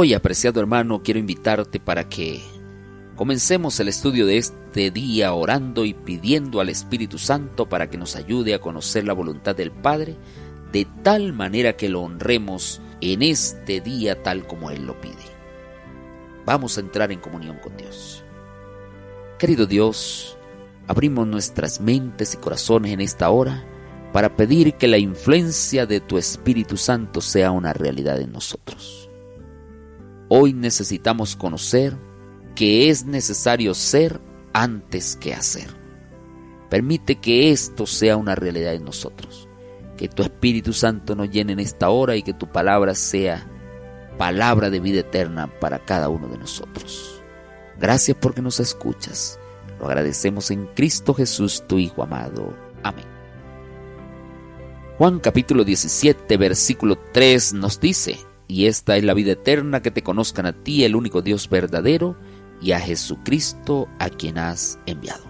Hoy, apreciado hermano, quiero invitarte para que comencemos el estudio de este día orando y pidiendo al Espíritu Santo para que nos ayude a conocer la voluntad del Padre de tal manera que lo honremos en este día tal como Él lo pide. Vamos a entrar en comunión con Dios. Querido Dios, abrimos nuestras mentes y corazones en esta hora para pedir que la influencia de tu Espíritu Santo sea una realidad en nosotros. Hoy necesitamos conocer que es necesario ser antes que hacer. Permite que esto sea una realidad en nosotros. Que tu Espíritu Santo nos llene en esta hora y que tu palabra sea palabra de vida eterna para cada uno de nosotros. Gracias porque nos escuchas. Lo agradecemos en Cristo Jesús, tu Hijo amado. Amén. Juan capítulo 17, versículo 3 nos dice, y esta es la vida eterna, que te conozcan a ti, el único Dios verdadero, y a Jesucristo a quien has enviado.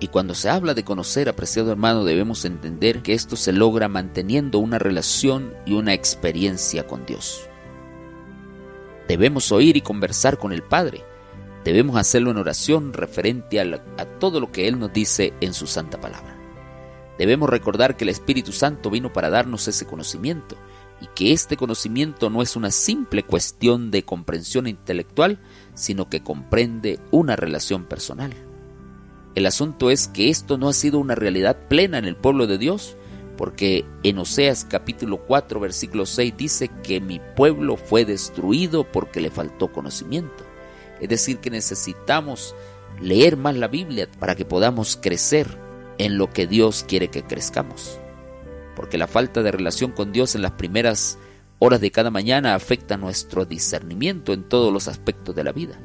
Y cuando se habla de conocer, apreciado hermano, debemos entender que esto se logra manteniendo una relación y una experiencia con Dios. Debemos oír y conversar con el Padre, Debemos hacerlo en oración referente a, todo lo que Él nos dice en su santa palabra. Debemos recordar que el Espíritu Santo vino para darnos ese conocimiento y que este conocimiento no es una simple cuestión de comprensión intelectual, sino que comprende una relación personal. El asunto es que esto no ha sido una realidad plena en el pueblo de Dios, porque en Oseas capítulo 4 versículo 6 dice que mi pueblo fue destruido porque le faltó conocimiento. Es decir, que necesitamos leer más la Biblia para que podamos crecer en lo que Dios quiere que crezcamos. Porque la falta de relación con Dios en las primeras horas de cada mañana afecta nuestro discernimiento en todos los aspectos de la vida.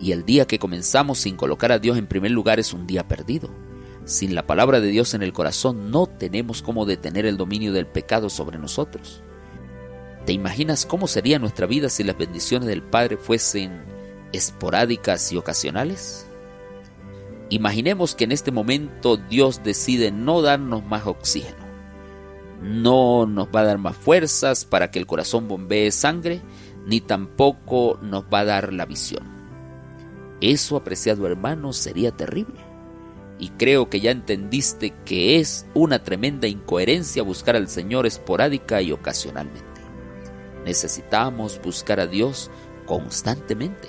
Y el día que comenzamos sin colocar a Dios en primer lugar es un día perdido. Sin la palabra de Dios en el corazón no tenemos cómo detener el dominio del pecado sobre nosotros. ¿Te imaginas cómo sería nuestra vida si las bendiciones del Padre fuesen esporádicas y ocasionales? Imaginemos que en este momento Dios decide no darnos más oxígeno, no nos va a dar más fuerzas para que el corazón bombee sangre, ni tampoco nos va a dar la visión. Eso, apreciado hermano, sería terrible. Y creo que ya entendiste que es una tremenda incoherencia buscar al Señor esporádica y ocasionalmente necesitamos buscar a Dios constantemente.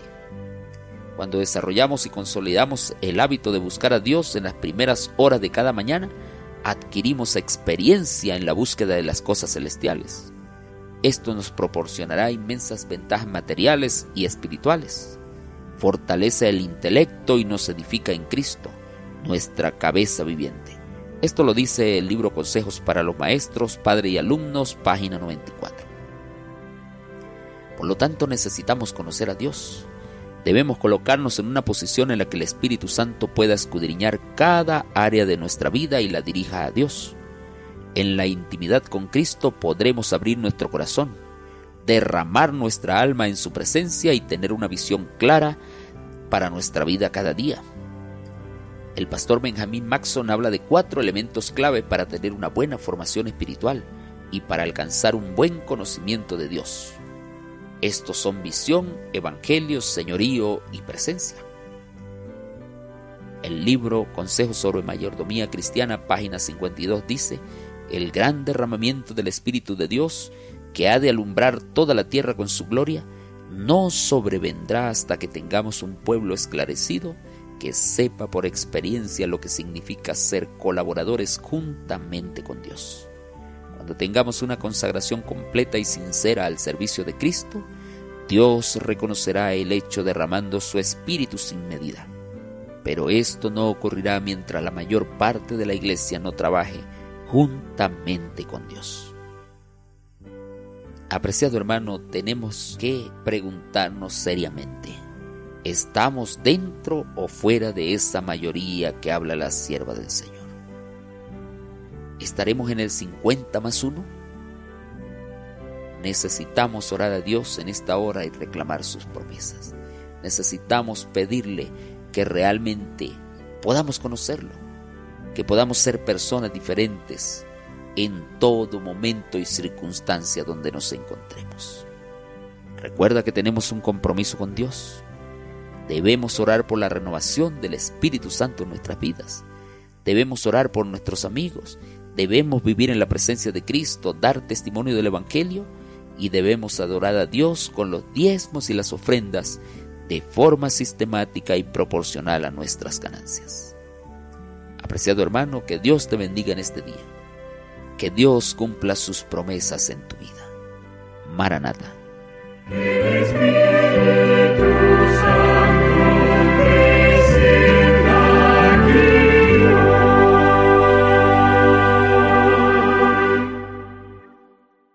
Cuando desarrollamos y consolidamos el hábito de buscar a Dios en las primeras horas de cada mañana, adquirimos experiencia en la búsqueda de las cosas celestiales. Esto nos proporcionará inmensas ventajas materiales y espirituales. Fortalece el intelecto y nos edifica en Cristo, nuestra cabeza viviente. Esto lo dice el libro Consejos para los Maestros, Padre y Alumnos, página 94. Por lo tanto, necesitamos conocer a Dios. Debemos colocarnos en una posición en la que el Espíritu Santo pueda escudriñar cada área de nuestra vida y la dirija a Dios. En la intimidad con Cristo podremos abrir nuestro corazón, derramar nuestra alma en su presencia y tener una visión clara para nuestra vida cada día. El pastor Benjamin Maxon habla de cuatro elementos clave para tener una buena formación espiritual y para alcanzar un buen conocimiento de Dios. Estos son visión, evangelio, señorío y presencia. El libro Consejos sobre Mayordomía Cristiana, página 52, dice, el gran derramamiento del Espíritu de Dios, que ha de alumbrar toda la tierra con su gloria, no sobrevendrá hasta que tengamos un pueblo esclarecido que sepa por experiencia lo que significa ser colaboradores juntamente con Dios. Cuando tengamos una consagración completa y sincera al servicio de Cristo, Dios reconocerá el hecho derramando su espíritu sin medida. Pero esto no ocurrirá mientras la mayor parte de la iglesia no trabaje juntamente con Dios. Apreciado hermano, tenemos que preguntarnos seriamente, ¿estamos dentro o fuera de esa mayoría que habla la sierva del Señor? ¿Estaremos en el 50 más 1? Necesitamos orar a Dios en esta hora y reclamar sus promesas. Necesitamos pedirle que realmente podamos conocerlo, que podamos ser personas diferentes en todo momento y circunstancia donde nos encontremos. Recuerda que tenemos un compromiso con Dios. Debemos orar por la renovación del Espíritu Santo en nuestras vidas. Debemos orar por nuestros amigos. Debemos vivir en la presencia de Cristo, dar testimonio del Evangelio y debemos adorar a Dios con los diezmos y las ofrendas de forma sistemática y proporcional a nuestras ganancias. Apreciado hermano, que Dios te bendiga en este día. Que Dios cumpla sus promesas en tu vida. Maranata.